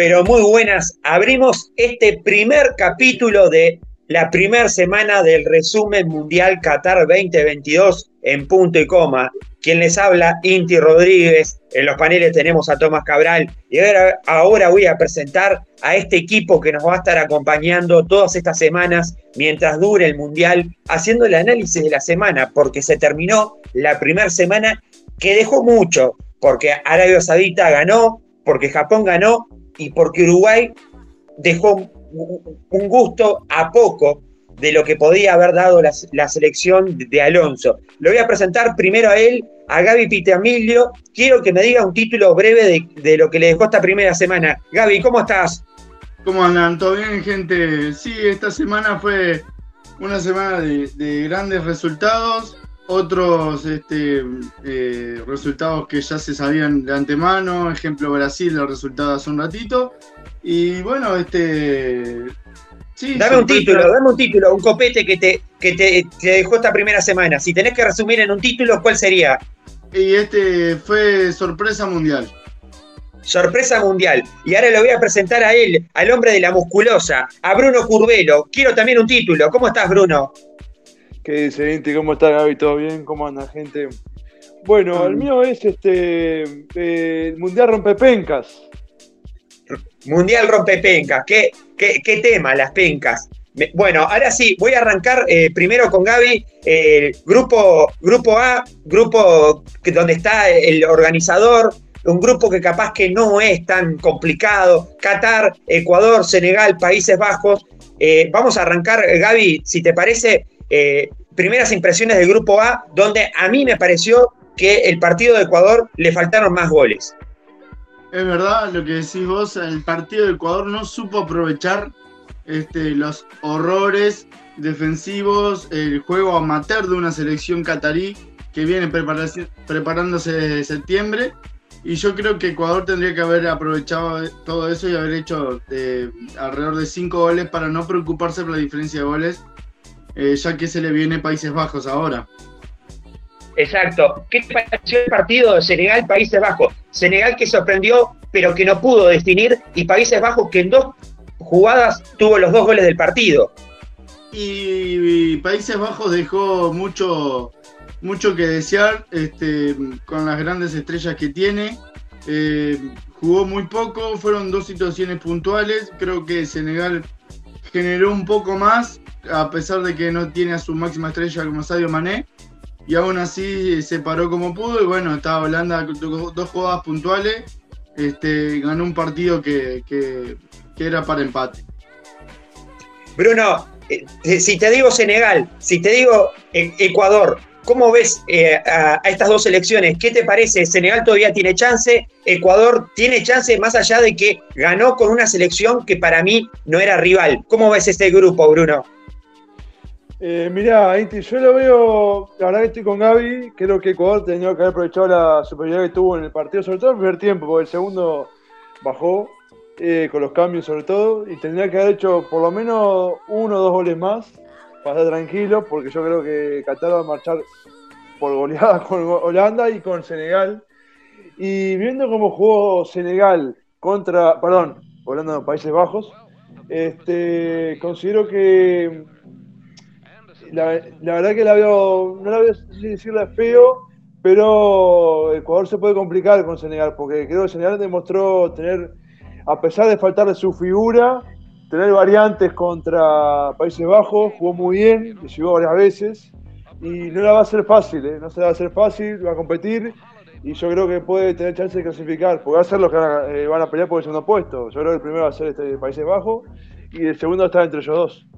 Pero muy buenas. Abrimos este primer capítulo de la primera semana del resumen mundial Qatar 2022 en punto y coma. Quien les habla, Inti Rodríguez. En los paneles tenemos a Tomás Cabral. Y ahora, ahora voy a presentar a este equipo que nos va a estar acompañando todas estas semanas mientras dure el mundial, haciendo el análisis de la semana, porque se terminó la primera semana que dejó mucho, porque Arabia Saudita ganó, porque Japón ganó y porque Uruguay dejó un gusto a poco de lo que podía haber dado la, selección de Alonso. Lo voy a presentar primero a él, a Gaby Pitamilio. Quiero que me diga un título breve de, lo que le dejó esta primera semana. Gaby, ¿cómo estás? ¿Cómo andan? ¿Todo bien, gente? Sí, esta semana fue una semana de grandes resultados otros este, eh, resultados que ya se sabían de antemano, ejemplo Brasil, los resultados hace un ratito. Y bueno, este. Sí, dame un título, dame un título, un copete que te, que te, dejó esta primera semana. Si tenés que resumir en un título, ¿cuál sería? Y este fue sorpresa mundial. Sorpresa mundial. Y ahora le voy a presentar a él, al hombre de la musculosa, a Bruno Curvelo. Quiero también un título. ¿Cómo estás, Bruno? ¿Qué dice, Inti? ¿Cómo está, Gaby? ¿Todo bien? ¿Cómo anda, gente? Bueno, el mío es este eh, Mundial Rompepencas. Mundial Rompepencas. ¿Qué, qué, tema, las pencas? Bueno, ahora sí, voy a arrancar eh, primero con Gaby. Eh, grupo, grupo A, grupo donde está el organizador, un grupo que capaz que no es tan complicado. Qatar, Ecuador, Senegal, Países Bajos. vamos a arrancar, Gaby, si te parece, eh, primeras impresiones del grupo A, donde a mí me pareció que el partido de Ecuador le faltaron más goles. Es verdad lo que decís vos, el partido de Ecuador no supo aprovechar este, los horrores defensivos, el juego amateur de una selección catarí que viene preparándose desde septiembre. Y yo creo que Ecuador tendría que haber aprovechado todo eso y haber hecho eh, alrededor de cinco goles para no preocuparse por la diferencia de goles eh, ya que se le viene Países Bajos ahora. Exacto. ¿Qué te pareció el partido de Senegal-Países Bajos? Senegal que sorprendió, pero que no pudo definir, y Países Bajos que en dos jugadas tuvo los dos goles del partido. Y, Países Bajos dejó mucho, mucho que desear este, con las grandes estrellas que tiene. Eh, jugó muy poco, fueron dos situaciones puntuales. Creo que Senegal generó un poco más, a pesar de que no tiene a su máxima estrella como Sadio Mané. Y aún así se paró como pudo. Y bueno, estaba Holanda dos jugadas puntuales. Este, ganó un partido que, era para empate. Bruno, eh, eh, si te digo Senegal, si te digo eh, Ecuador, ¿Cómo ves a, estas dos elecciones? ¿Qué te parece? ¿Senegal todavía tiene chance? ¿Ecuador tiene chance más allá de que ganó con una selección que para mí no era rival? ¿Cómo ves este grupo, Bruno? Eh, mirá, Inti, yo lo veo, la verdad que estoy con Gaby, creo que Ecuador tenía que haber aprovechado la superioridad que tuvo en el partido, sobre todo en el primer tiempo, porque el segundo bajó eh, con los cambios sobre todo, y tendría que haber hecho por lo menos uno o dos goles más, para estar tranquilo, porque yo creo que Qatar va a marchar por goleada con Holanda y con Senegal. Y viendo cómo jugó Senegal contra, perdón, Holanda Países Bajos, este, considero que la, verdad que la veo, no la veo decirle feo, pero Ecuador se puede complicar con Senegal, porque creo que Senegal demostró tener, a pesar de faltarle su figura, tener variantes contra Países Bajos, jugó muy bien, le llegó varias veces, y no la va a ser fácil, ¿eh? no se la va a ser fácil, va a competir, y yo creo que puede tener chance de clasificar, porque va a ser los que van a, eh, pelear por el segundo puesto. Yo creo que el primero va a ser este Países Bajos, y el segundo está entre ellos dos.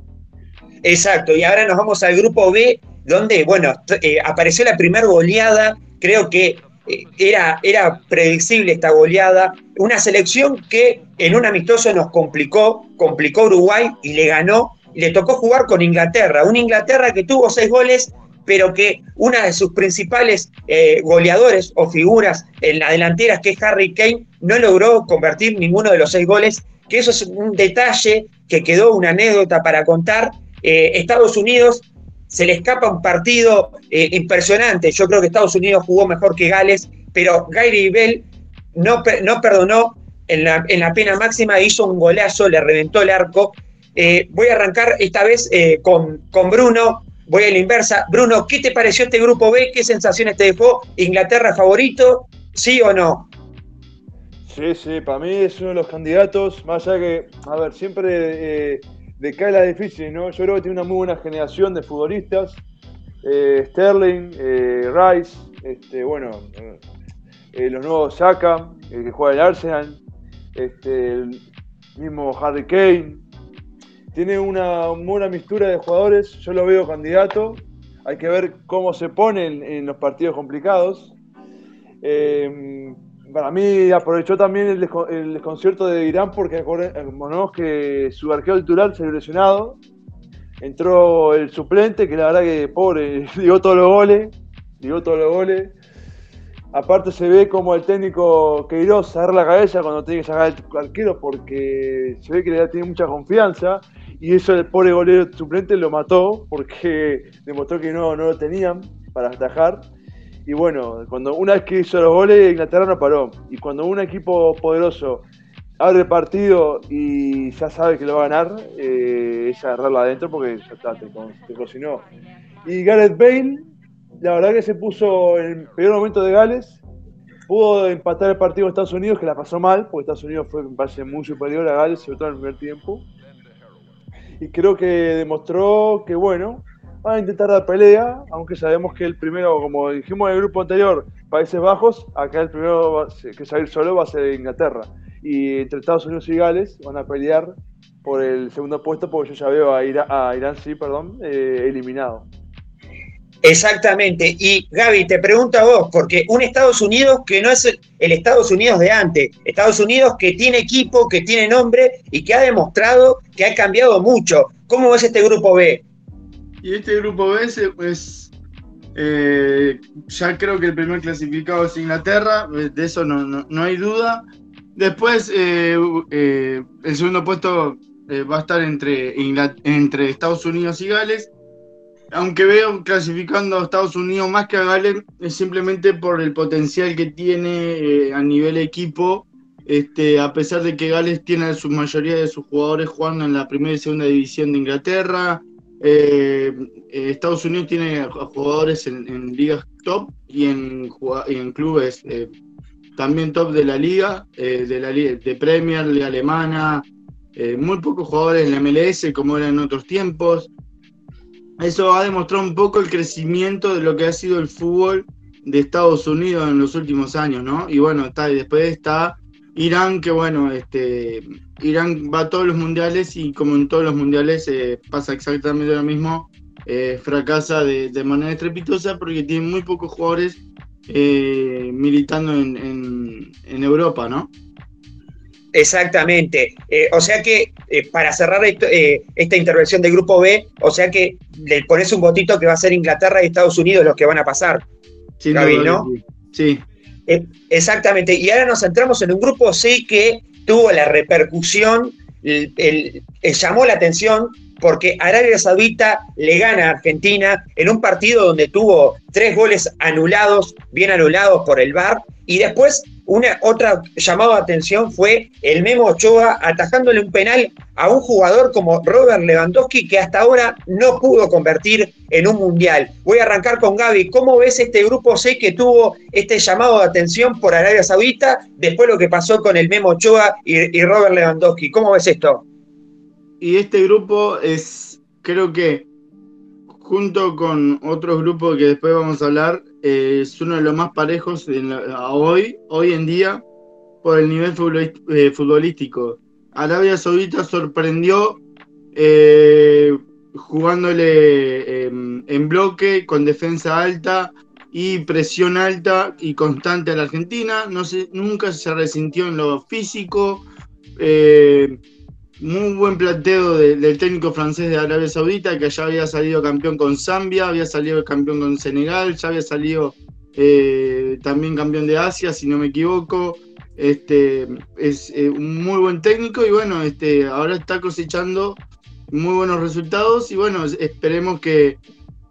Exacto, y ahora nos vamos al grupo B, donde, bueno, eh, apareció la primera goleada, creo que eh, era, era predecible esta goleada, una selección que en un amistoso nos complicó, complicó Uruguay y le ganó, le tocó jugar con Inglaterra, una Inglaterra que tuvo seis goles, pero que una de sus principales eh, goleadores o figuras en la delantera, que es Harry Kane, no logró convertir ninguno de los seis goles, que eso es un detalle que quedó una anécdota para contar, eh, Estados Unidos se le escapa un partido eh, impresionante. Yo creo que Estados Unidos jugó mejor que Gales, pero Gary Bell no, no perdonó en la, en la pena máxima, hizo un golazo, le reventó el arco. Eh, voy a arrancar esta vez con, con Bruno, voy a la inversa. Bruno, ¿qué te pareció este grupo B? ¿Qué sensaciones te dejó? ¿Inglaterra favorito? ¿Sí o no? Sí, sí, para mí es uno de los candidatos, más allá que, a ver, siempre decae la difícil, ¿no? Yo creo que tiene una muy buena generación de futbolistas. Eh, Sterling, eh, Rice, este, bueno, los nuevos Saka, el que juega el Arsenal, este, el mismo Harry Kane. Tiene una buena mistura de jugadores, yo lo veo candidato. Hay que ver cómo se ponen en los partidos complicados para mí aprovechó también el, desconcierto de Irán porque recordemos que su arquero titular se lesionado. Entró el suplente, que la verdad que pobre, dio todos los goles, dio todos los goles. Aparte se ve como el técnico Queiroz sacar la cabeza cuando tiene que sacar el arquero porque se ve que le tiene mucha confianza y eso el pobre golero suplente lo mató porque demostró que no, no lo tenían para atajar y bueno, cuando una vez que hizo los goles, Inglaterra no paró. Y cuando un equipo poderoso abre el partido y ya sabe que lo va a ganar, eh, es agarrarla adentro porque ya está, te, cocinó. Y Gareth Bale, la verdad que se puso en el peor momento de Gales, pudo empatar el partido de Estados Unidos, que la pasó mal, porque Estados Unidos fue, me parece, muy superior a Gales, sobre todo en el primer tiempo. Y creo que demostró que, bueno, van a intentar dar pelea, aunque sabemos que el primero, como dijimos en el grupo anterior, Países Bajos, acá el primero que salir solo va a ser Inglaterra. Y entre Estados Unidos y Gales van a pelear por el segundo puesto, porque yo ya veo a, Irán, sí, perdón, eh, eliminado. Exactamente. Y Gaby, te pregunto a vos, porque un Estados Unidos que no es el, Estados Unidos de antes, Estados Unidos que tiene equipo, que tiene nombre y que ha demostrado que ha cambiado mucho. ¿Cómo ves este grupo B? Y este grupo B es, eh, ya creo que el primer clasificado es Inglaterra, eh, de eso no, hay duda. Después, eh, el segundo puesto va a estar entre, entre Estados Unidos y Gales. Aunque veo clasificando a Estados Unidos más que a Gales, es simplemente por el potencial que tiene a nivel equipo. Este, a pesar de que Gales tiene su mayoría de sus jugadores jugando en la primera y segunda división de Inglaterra, eh, Estados Unidos tiene jugadores en, ligas top y en, clubes eh, también top de la liga, eh, de de Premier, Liga Alemana, muy pocos jugadores en la MLS como eran en otros tiempos. Eso ha demostrado un poco el crecimiento de lo que ha sido el fútbol de Estados Unidos en los últimos años, ¿no? Y bueno, está, y después está Irán, que bueno, este, Irán va a todos los mundiales y como en todos los mundiales eh, pasa exactamente lo mismo, eh, fracasa de, manera estrepitosa porque tiene muy pocos jugadores eh, militando en, Europa, ¿no? Exactamente. o sea que, para cerrar esta intervención del grupo B, o sea que le pones un botito que va a ser Inglaterra y Estados Unidos los que van a pasar. Sí, ¿no? Sí. Exactamente. Y ahora nos centramos en un grupo C que tuvo la repercusión, llamó la atención porque Arabia Saudita le gana a Argentina en un partido donde tuvo tres goles anulados, bien anulados por el VAR, y después una otra llamada atención fue el Memo Ochoa atajándole un penal a un jugador como Robert Lewandowski que hasta ahora no pudo convertir en un mundial. Voy a arrancar con Gaby. ¿Cómo ves este grupo C que tuvo este llamado de atención por Arabia Saudita después lo que pasó con el Memo Ochoa y, y Robert Lewandowski? ¿Cómo ves esto? Y este grupo es, creo que junto con otros grupos que después vamos a hablar, eh, es uno de los más parejos hoy, hoy en día por el nivel eh, futbolístico. Arabia Saudita sorprendió eh, jugándole em, en bloque, con defensa alta y presión alta y constante a la Argentina. No se, nunca se resintió en lo físico muy buen planteo del técnico francés de Arabia Saudita, que ya había salido campeón con Zambia, había salido campeón con Senegal, ya había salido eh, también campeón de Asia, si no me equivoco. Este, es eh, un muy buen técnico y bueno, este, ahora está cosechando muy buenos resultados y bueno, esperemos que,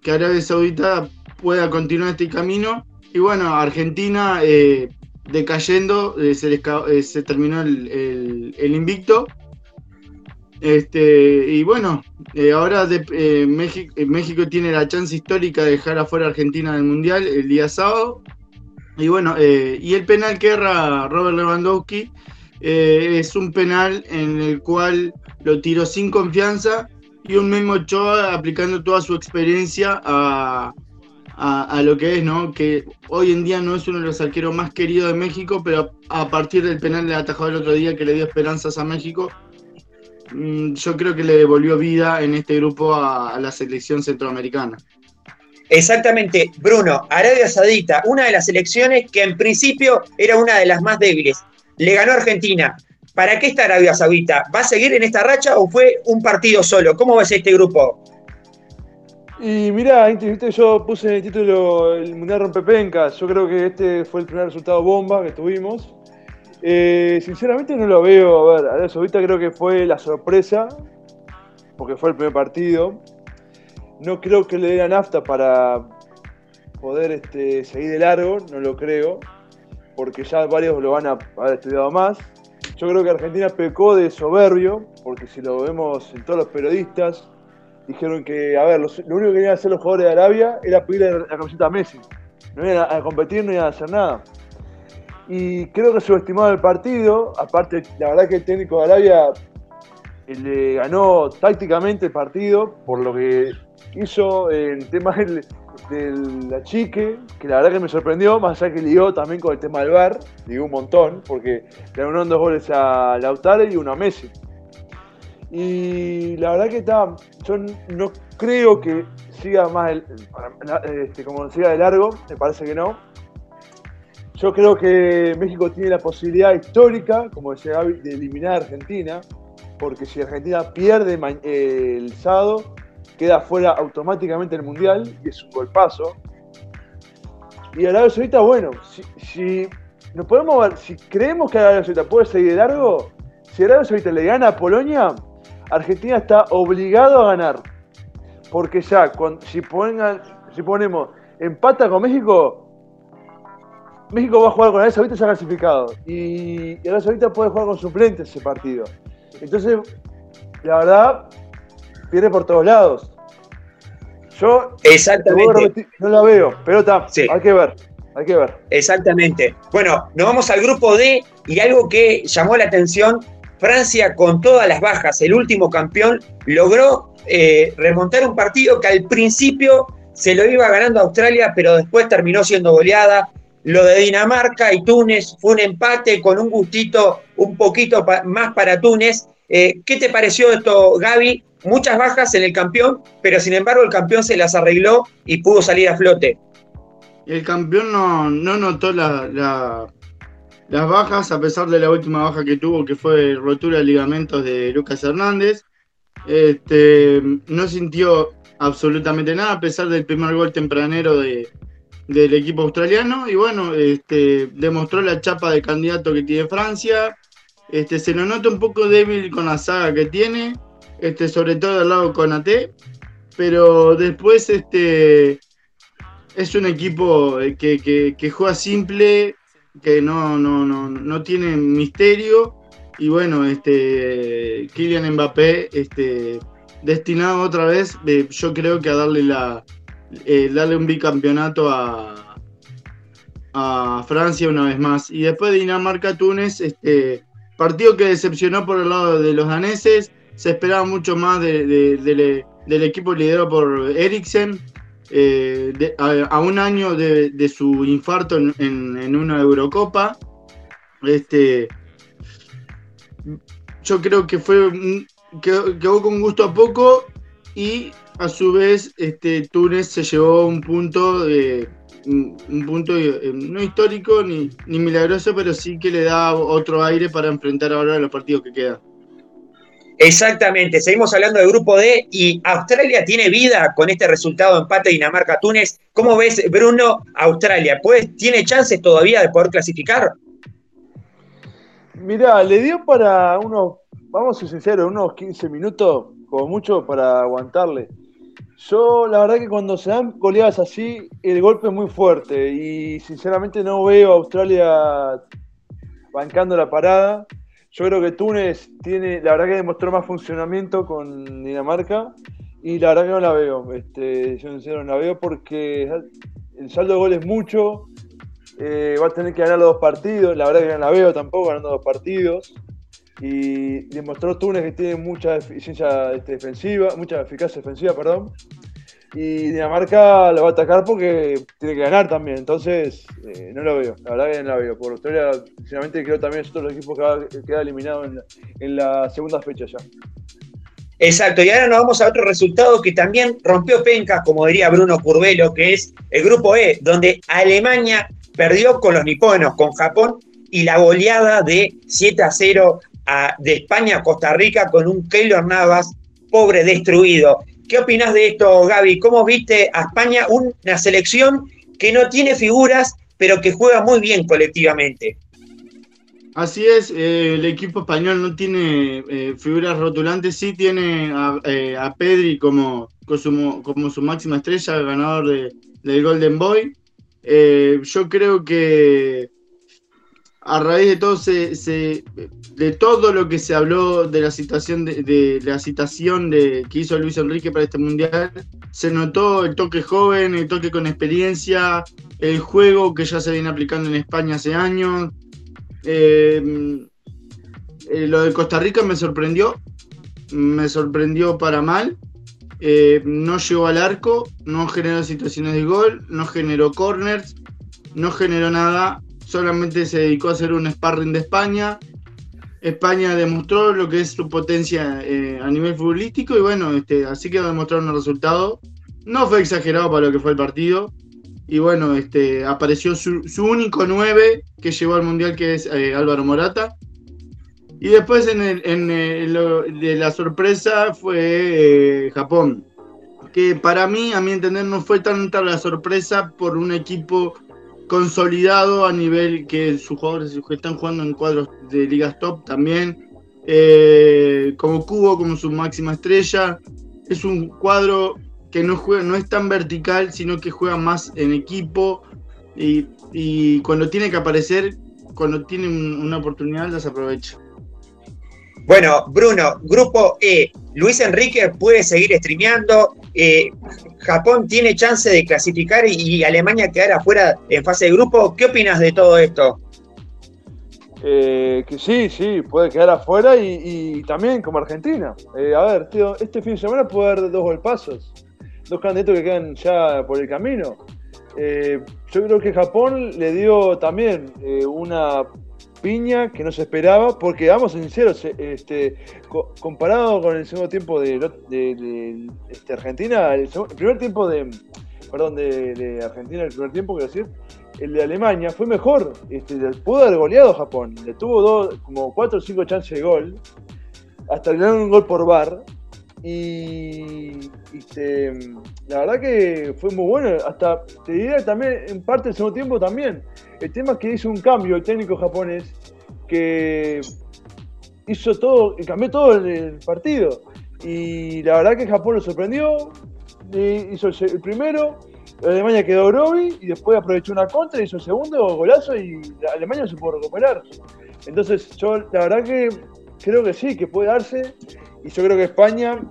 Arabia Saudita pueda continuar este camino. Y bueno, Argentina, eh, decayendo, eh, se, terminó el, invicto. Este, y bueno, ahora México, México, tiene la chance histórica de dejar afuera a Argentina del Mundial el día sábado. Y bueno, y el penal que erra Robert Lewandowski es un penal en el cual lo tiró sin confianza y un Memo Ochoa aplicando toda su experiencia a, lo que es, ¿no? Que hoy en día no es uno de los arqueros más queridos de México, pero a partir del penal le atajado el otro día que le dio esperanzas a México, yo creo que le devolvió vida en este grupo a, a la selección centroamericana. Exactamente, Bruno, Arabia Saudita, una de las selecciones que en principio era una de las más débiles. Le ganó Argentina, ¿Para qué está Arabia Saudita? ¿Va a seguir en esta racha o fue un partido solo? ¿Cómo ves este grupo? Y mirá, yo puse en el título el Mundial Rompepencas. Yo creo que este fue el primer resultado bomba que tuvimos. Eh, sinceramente no lo veo. A ver, Arabia Saudita creo que fue la sorpresa, porque fue el primer partido. No creo que le dé la nafta para poder este, seguir de largo, no lo creo, porque ya varios lo van a haber estudiado más. Yo creo que Argentina pecó de soberbio, porque si lo vemos en todos los periodistas, dijeron que, a ver, lo único que querían hacer los jugadores de Arabia era pedirle la camiseta a Messi. No iban a, competir, no iban a hacer nada. Y creo que subestimaron el partido. Aparte, la verdad que el técnico de Arabia eh, le ganó tácticamente el partido por lo que hizo en tema del, de la chique, que la verdad que me sorprendió, más allá que lió también con el tema del bar, digo un montón, porque le ganaron dos goles a Lautaro y uno a Messi. Y la verdad que está, yo no creo que siga más el, este, como siga de largo, me parece que no. Yo creo que México tiene la posibilidad histórica, como decía Gaby, de eliminar a Argentina, porque si Argentina pierde el sábado, queda fuera automáticamente el Mundial y es un golpazo. Y Arabia Saudita, bueno, si, nos podemos si creemos que Arabia Saudita puede seguir de largo, si Arabia Saudita le gana a Polonia, Argentina está obligado a ganar. Porque ya, si, si ponemos empata con México, México va a jugar con Arabia Saudita ya clasificado. Y Arabia Saudita puede jugar con suplentes ese partido. Entonces, la verdad, pierde por todos lados. Yo Exactamente. no la veo, pero está, hay que ver. Hay que ver. Exactamente. Bueno, nos vamos al grupo D y algo que llamó la atención, Francia con todas las bajas, el último campeón, logró eh, remontar un partido que al principio se lo iba ganando a Australia, pero después terminó siendo goleada. Lo de Dinamarca y Túnez fue un empate con un gustito un poquito más para Túnez. Eh, ¿Qué te pareció esto, Gaby? muchas bajas en el campeón, pero sin embargo el campeón se las arregló y pudo salir a flote. El campeón no, notó las bajas, a pesar de la última baja que tuvo, que fue rotura de ligamentos de Lucas Hernández. Este, no sintió absolutamente nada, a pesar del primer gol tempranero del equipo australiano. Y bueno, este, demostró la chapa de candidato que tiene Francia. Este, se lo nota un poco débil con la saga que tiene este, sobre todo al lado con AT, pero después este, es un equipo que, juega simple, que no, no, no, no tiene misterio, y bueno, este, Kylian Mbappé, este, destinado otra vez, yo creo que a darle, la, eh, darle un bicampeonato a, Francia una vez más. Y después de Dinamarca-Túnez, este, partido que decepcionó por el lado de los daneses, se esperaba mucho más del equipo liderado por Eriksen. Eh, a, un año de, su infarto en, una Eurocopa. Este, yo creo que fue quedó, con gusto a poco y a su vez este, Túnez se llevó un punto un punto eh, no histórico ni, ni milagroso, pero sí que le da otro aire para enfrentar ahora los partidos que quedan. Exactamente, seguimos hablando del grupo D y Australia tiene vida con este resultado de empate Dinamarca-Túnez. ¿Cómo ves, Bruno, Australia? Pues, ¿Tiene chances todavía de poder clasificar? Mirá, le dio para unos, vamos a ser sinceros, unos 15 minutos, como mucho, para aguantarle. Yo, la verdad que cuando se dan goleadas así, el golpe es muy fuerte y sinceramente no veo a Australia bancando la parada. Yo creo que Túnez tiene, la verdad que demostró más funcionamiento con Dinamarca y la verdad que no la veo. Este, yo sincero no la veo porque el saldo de goles es mucho. Eh, va a tener que ganar los dos partidos. La verdad que no la veo tampoco ganando dos partidos. Y demostró Túnez que tiene mucha eficiencia este, defensiva, mucha eficacia defensiva, perdón. Y Dinamarca lo va a atacar porque tiene que ganar también. Entonces, eh, no lo veo. La verdad que no la veo. Por Australia, sinceramente, creo también es otro de los equipos que va a quedar eliminado en la, en la segunda fecha ya. Exacto, y ahora nos vamos a otro resultado que también rompió pencas, como diría Bruno Curvelo, que es el grupo E, donde Alemania perdió con los niponos, con Japón, y la goleada de 7 a 0 de España a Costa Rica con un Keylor Navas pobre, destruido. ¿Qué opinas de esto, Gaby? ¿Cómo viste a España una selección que no tiene figuras, pero que juega muy bien colectivamente? Así es, eh, el equipo español no tiene eh, figuras rotulantes, sí tiene a, eh, Pedri como, como, su, máxima estrella, ganador de, del Golden Boy. yo creo que a raíz de todo se, de todo lo que se habló de la situación de, la citación de, que hizo Luis Enrique para este mundial, se notó el toque joven, el toque con experiencia, el juego que ya se viene aplicando en España hace años eh, eh, lo de Costa Rica me sorprendió, me sorprendió para mal. Eh, no llegó al arco, no generó situaciones de gol, no generó corners, no generó nada, solamente se dedicó a hacer un sparring de España. España demostró lo que es su potencia a nivel futbolístico y bueno, este, así que demostraron el resultado. No fue exagerado para lo que fue el partido, y bueno, este, apareció su, único 9 que llegó al Mundial, que es eh, Álvaro Morata. Y después en, el, en de la sorpresa fue eh, Japón, que para mí, a mi entender, no fue tanta la sorpresa por un equipo consolidado a nivel que sus jugadores están jugando en cuadros de ligas top también, eh, como Cubo, como su máxima estrella. Es un cuadro que no, juega, no es tan vertical, sino que juega más en equipo y, cuando tiene que aparecer, cuando tiene una oportunidad, las aprovecha. Bueno, Bruno, grupo E, Luis Enrique puede seguir streameando, eh, Japón tiene chance de clasificar y, Alemania quedar afuera en fase de grupo. ¿Qué opinas de todo esto? Eh, que sí, sí, puede quedar afuera y, también como Argentina. Eh, a ver, tío, este fin de semana puede haber dos golpazos dos candidatos que quedan ya por el camino. Yo creo que Japón le dio también una piña que no se esperaba, porque vamos sinceros, eh, este, comparado con el segundo tiempo de, este, Argentina, el, primer tiempo de, perdón, de, Argentina, el primer tiempo, quiero decir, el de Alemania fue mejor, este, pudo haber goleado Japón, le tuvo dos, como cuatro o cinco chances de gol, hasta le un gol por bar, y, la verdad que fue muy bueno. Hasta te diría también, en parte del segundo tiempo también. El tema es que hizo un cambio el técnico japonés que hizo todo, cambió todo el partido. Y la verdad que Japón lo sorprendió. Hizo el primero, Alemania quedó Groby y después aprovechó una contra, hizo el segundo golazo y Alemania se pudo recuperar. Entonces, yo la verdad que creo que sí, que puede darse. Y yo creo que España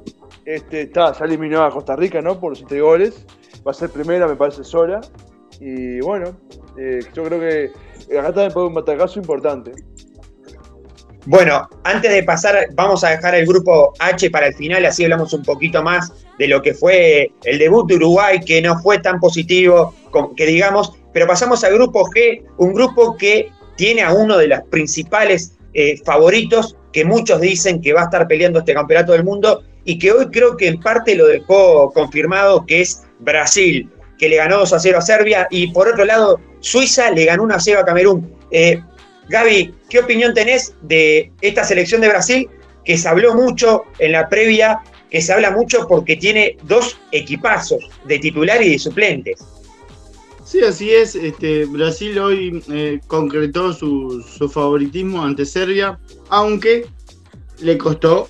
este, está, ya eliminó a Costa Rica, ¿no? Por siete goles. Va a ser primera, me parece, sola. Y bueno, eh, yo creo que acá también puede un batacazo importante. Bueno, antes de pasar, vamos a dejar el grupo H para el final, así hablamos un poquito más de lo que fue el debut de Uruguay, que no fue tan positivo, que digamos, pero pasamos al grupo G, un grupo que tiene a uno de los principales eh, favoritos que muchos dicen que va a estar peleando este campeonato del mundo y que hoy creo que en parte lo dejó confirmado, que es Brasil, que le ganó 2 a 0 a Serbia y por otro lado Suiza le ganó una 0 a Camerún. Eh, Gaby, ¿qué opinión tenés de esta selección de Brasil que se habló mucho en la previa, que se habla mucho porque tiene dos equipazos de titular y de suplentes? Sí, así es. Este, Brasil hoy eh, concretó su, favoritismo ante Serbia, aunque le costó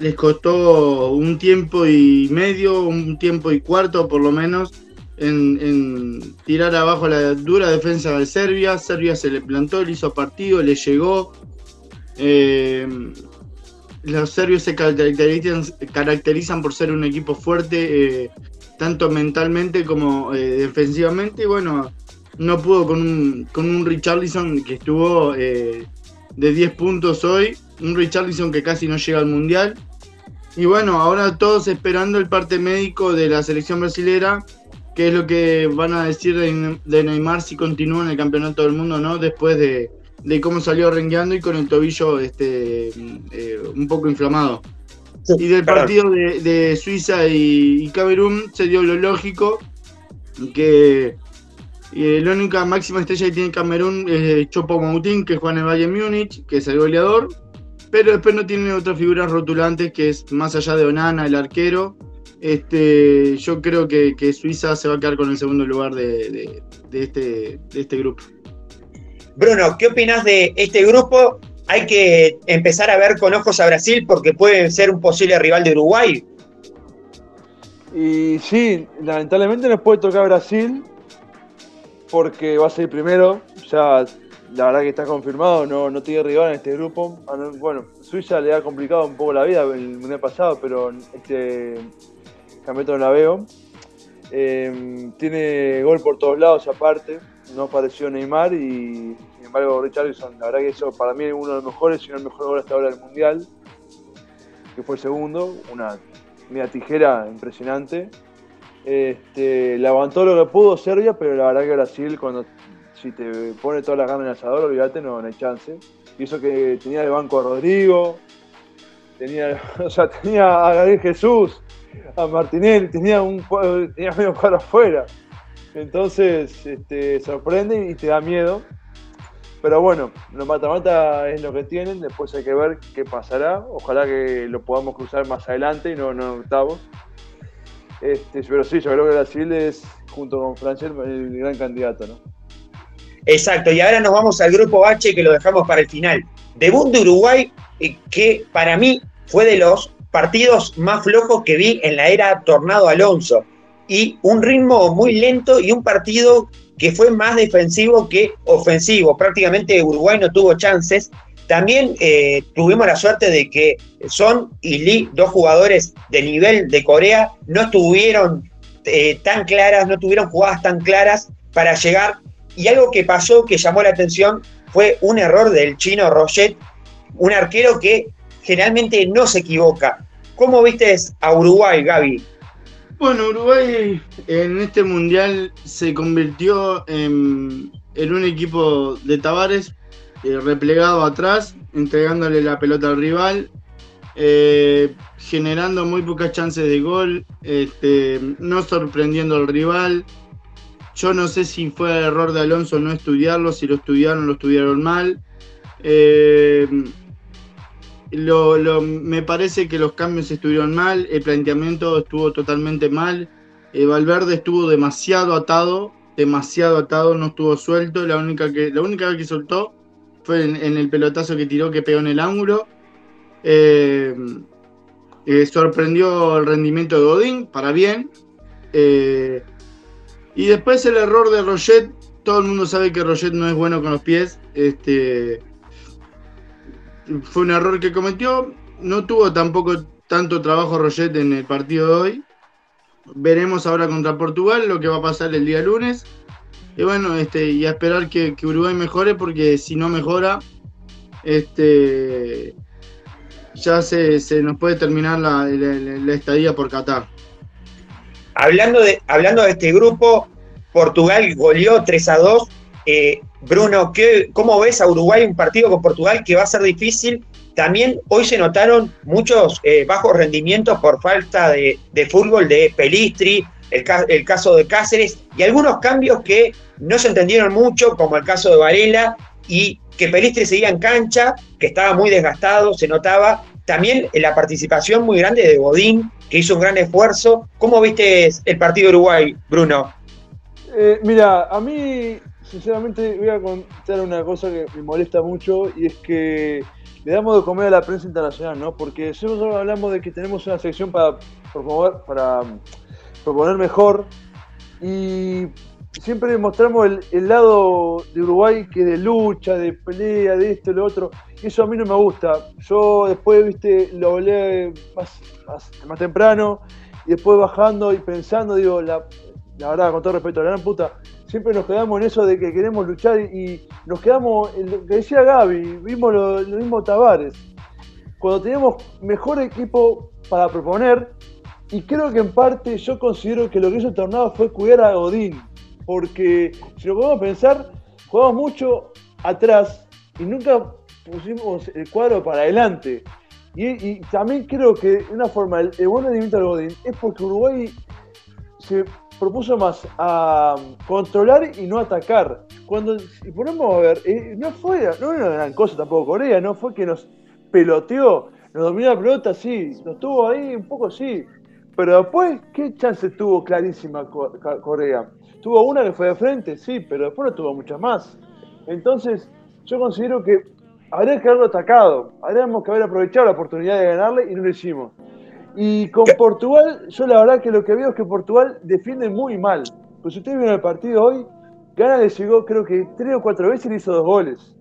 les costó un tiempo y medio, un tiempo y cuarto por lo menos, en, tirar abajo la dura defensa de Serbia. Serbia se le plantó, le hizo partido, le llegó. Eh, los serbios se caracterizan, por ser un equipo fuerte, eh, tanto mentalmente como eh, defensivamente. bueno, no pudo con un, con un Richarlison que estuvo de 10 puntos hoy, un Richarlison que casi no llega al Mundial. Y bueno, ahora todos esperando el parte médico de la selección brasilera qué es lo que van a decir de, Neymar si continúa en el campeonato del mundo, ¿no? Después de, cómo salió rengueando y con el tobillo este, eh, un poco inflamado. Y del partido de, Suiza y, Camerún se dio lo lógico, que la única máxima estrella que tiene Camerún es Chopo Moutin, que juega en el Bayern Múnich, que es el goleador, pero después no tiene otras figuras rotulantes, que es más allá de Onana, el arquero, este, yo creo que, Suiza se va a quedar con el segundo lugar de, este, este grupo. Bruno, ¿qué opinas de este grupo? Hay que empezar a ver con ojos a Brasil porque puede ser un posible rival de Uruguay. Y sí, lamentablemente nos puede tocar Brasil porque va a ser primero. Ya la verdad que está confirmado, no, no tiene rival en este grupo. Ah, bueno, Suiza le ha complicado un poco la vida el mundial pasado, pero este campeonato no la veo. Em, tiene gol por todos lados aparte, no apareció Neymar y embargo Richarlison, la verdad que eso para mí es uno de los mejores, si no el mejor gol hasta ahora del Mundial, que fue el segundo, una media tijera impresionante. Este, levantó lo que pudo Serbia, pero la verdad que Brasil cuando si te pone toda la gana en el asador, olvídate, no, hay chance. Y eso que tenía de banco a Rodrigo, tenía, o sea, tenía a Gabriel Jesús, a Martinelli, tenía, un, tenía medio cuadro afuera. Entonces, este, sorprende y te da miedo. Pero bueno, los mata-mata es lo que tienen, después hay que ver qué pasará. Ojalá que lo podamos cruzar más adelante y no, no octavos. Este, pero sí, yo creo que Brasil es, junto con Francia, el gran candidato, ¿no? Exacto, y ahora nos vamos al grupo H que lo dejamos para el final. Debut de Uruguay, eh, que para mí fue de los partidos más flojos que vi en la era Tornado Alonso. Y un ritmo muy lento y un partido que fue más defensivo que ofensivo. Prácticamente Uruguay no tuvo chances. También eh, tuvimos la suerte de que Son y Lee, dos jugadores de nivel de Corea, no estuvieron eh, tan claras, no tuvieron jugadas tan claras para llegar. Y algo que pasó que llamó la atención fue un error del chino Roget, un arquero que generalmente no se equivoca. ¿Cómo viste a Uruguay, Gaby? Bueno, Uruguay en este mundial se convirtió en, un equipo de Tavares eh, replegado atrás, entregándole la pelota al rival, eh, generando muy pocas chances de gol, este, no sorprendiendo al rival. Yo no sé si fue error de Alonso no estudiarlo, si lo estudiaron, lo estudiaron mal. Eh, lo, me parece que los cambios estuvieron mal, el planteamiento estuvo totalmente mal. Eh, Valverde estuvo demasiado atado, demasiado atado, no estuvo suelto. La única, que, la única que soltó fue en, el pelotazo que tiró, que pegó en el ángulo. Eh, eh, sorprendió el rendimiento de Godín, para bien. y después el error de Roget. Todo el mundo sabe que Roget no es bueno con los pies. Este, fue un error que cometió. No tuvo tampoco tanto trabajo Roget en el partido de hoy. Veremos ahora contra Portugal lo que va a pasar el día lunes. Y bueno, este, y a esperar que, Uruguay mejore, porque si no mejora, este, ya se, nos puede terminar la, estadía por Qatar. Hablando de, hablando de este grupo, Portugal goleó 3 a 2 eh, Bruno, ¿cómo ves a Uruguay un partido con Portugal que va a ser difícil? También hoy se notaron muchos eh, bajos rendimientos por falta de, fútbol de Pelistri, el, caso de Cáceres y algunos cambios que no se entendieron mucho, como el caso de Varela, y que Pelistri seguía en cancha, que estaba muy desgastado, se notaba. También la participación muy grande de Bodín, que hizo un gran esfuerzo. ¿Cómo viste el partido de Uruguay, Bruno? Eh, mira, a mí sinceramente voy a contar una cosa que me molesta mucho y es que le damos de comer a la prensa internacional, ¿no? Porque nosotros hablamos de que tenemos una sección para promover, para proponer mejor y siempre mostramos el, lado de Uruguay que de lucha, de pelea, de esto, y lo otro. Y eso a mí no me gusta. Yo después, viste, lo hablé más, más, temprano y después bajando y pensando, digo, la, la verdad, con todo respeto, la gran puta, siempre nos quedamos en eso de que queremos luchar y, nos quedamos, lo que decía Gaby, vimos lo, mismo Tavares. Cuando tenemos mejor equipo para proponer, y creo que en parte yo considero que lo que hizo el tornado fue cuidar a Godín porque si lo podemos pensar, jugamos mucho atrás y nunca pusimos el cuadro para adelante. Y, también creo que una forma, el, buen rendimiento del Godín es porque Uruguay se propuso más a controlar y no atacar. Cuando, si ponemos a ver, eh, no fue, no era una gran cosa tampoco Corea, no fue que nos peloteó, nos dominó la pelota, sí, nos tuvo ahí un poco, sí. Pero después, ¿qué chance tuvo clarísima Corea? Tuvo una que fue de frente, sí, pero después no tuvo muchas más. Entonces, yo considero que habría que haberlo atacado, habríamos que haber aprovechado la oportunidad de ganarle y no lo hicimos. Y con Portugal, yo la verdad que lo que veo es que Portugal defiende muy mal. Pues ustedes vieron el partido hoy, Gana le llegó creo que tres o cuatro veces y le hizo dos goles.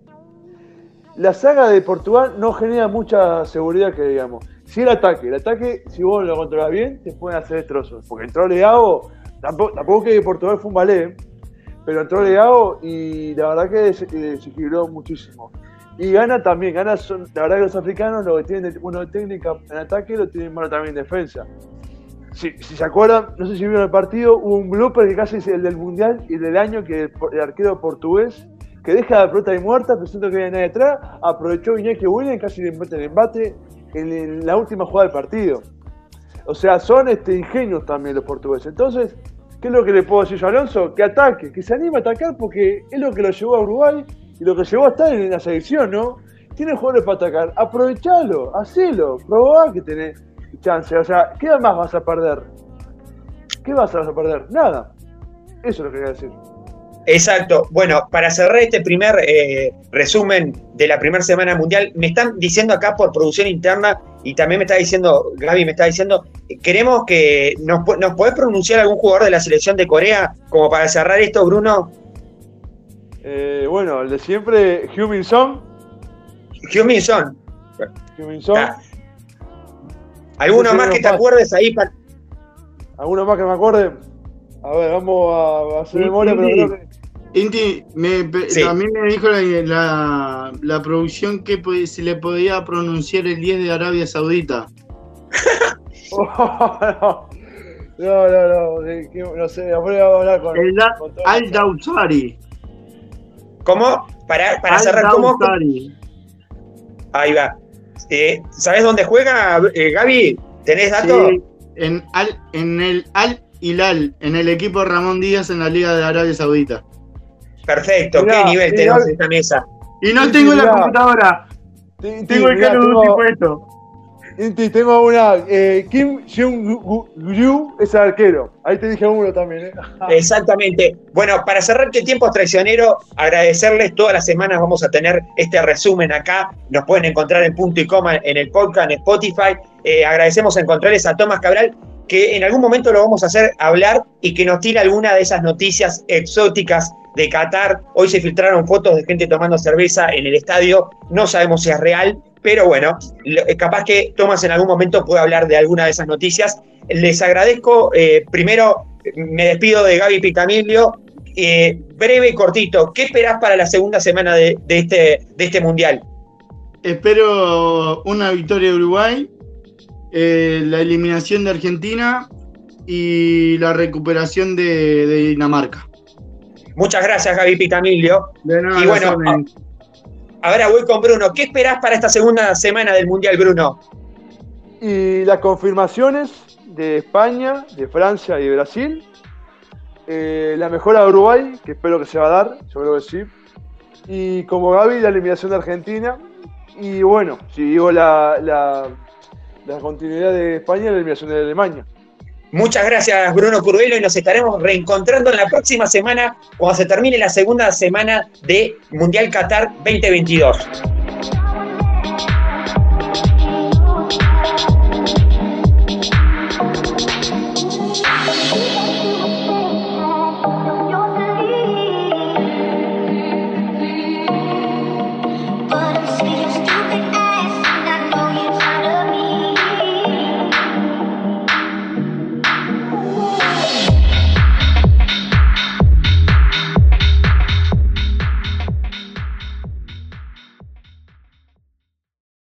La saga de Portugal no genera mucha seguridad que digamos. Si el ataque, el ataque, si vos lo controlas bien, te pueden hacer destrozos. Porque entró Leao Tampoco, tampoco que Portugal fue un ballet, pero entró legado y la verdad que se, equilibró muchísimo. Y gana también, gana son, la verdad que los africanos lo que tienen bueno técnica en ataque lo tienen malo también en defensa. Si, se acuerdan, no sé si vieron el partido, hubo un blooper que casi es el del mundial y del año que el, arquero portugués que deja la pelota ahí muerta, pensando que había nadie detrás, aprovechó Iñaki Williams casi le mete el embate en, la última jugada del partido. O sea, son este, ingenios también los portugueses. Entonces, ¿qué es lo que le puedo decir yo a Alonso? Que ataque, que se anime a atacar porque es lo que lo llevó a Uruguay y lo que llevó a estar en la selección, ¿no? Tiene jugadores para atacar, aprovechalo, hacelo, probá que tenés chance. O sea, ¿qué más vas a perder? ¿Qué vas a perder? Nada. Eso es lo que quería decir. Exacto. Bueno, para cerrar este primer eh, resumen de la primera semana mundial, me están diciendo acá por producción interna y también me está diciendo, Gaby me está diciendo, queremos que nos, nos podés pronunciar algún jugador de la selección de Corea como para cerrar esto, Bruno. Eh, bueno, el de siempre, Humin Song. Humin Song. ¿Alguno más que te acuerdes ahí? ¿Alguno más que me acuerde? A ver, vamos a, hacer memoria, pero creo que... Inti, me, también me dijo la, la, producción que se le podía pronunciar el 10 de Arabia Saudita. no, no, no, no, no sé, voy a hablar con. El Al Dautari. ¿Cómo? Para, para cerrar, ¿cómo? Ahí va. Eh, ¿Sabes dónde juega eh, Gaby? ¿Tenés datos? en, al, en el Al Hilal, en el equipo Ramón Díaz en la Liga de Arabia Saudita. Perfecto, qué nivel tenemos en esta mesa. Y no tengo la computadora. tengo el Call puesto. Tengo una. Eh, Kim Jung-ryu es arquero. Ahí te dije uno también. ¿eh? Exactamente. Bueno, para cerrar que tiempo traicionero, agradecerles. Todas las semanas vamos a tener este resumen acá. Nos pueden encontrar en punto y coma en el podcast, en Spotify. Eh, agradecemos encontrarles a Tomás Cabral, que en algún momento lo vamos a hacer hablar y que nos tire alguna de esas noticias exóticas de Qatar. Hoy se filtraron fotos de gente tomando cerveza en el estadio. No sabemos si es real, pero bueno, eh, capaz que Tomás en algún momento puede hablar de alguna de esas noticias. Les agradezco. Eh, primero, me despido de Gaby Pitamilio. Eh, breve y cortito, ¿qué esperás para la segunda semana de, este, de este mundial? Espero una victoria de Uruguay, la eliminación de Argentina y la recuperación de Dinamarca. Muchas gracias, Gaby Pitamilio. y bueno, ahora voy con Bruno. ¿Qué esperás para esta segunda semana del Mundial, Bruno? Y las confirmaciones de España, de Francia y de Brasil. Eh, la mejora de Uruguay, que espero que se va a dar, yo creo que sí. Y como Gaby, la eliminación de Argentina. Y bueno, si digo la, la, la continuidad de España, la eliminación de Alemania. Muchas gracias, Bruno Curvelo, y nos estaremos reencontrando en la próxima semana cuando se termine la segunda semana de Mundial Qatar 2022.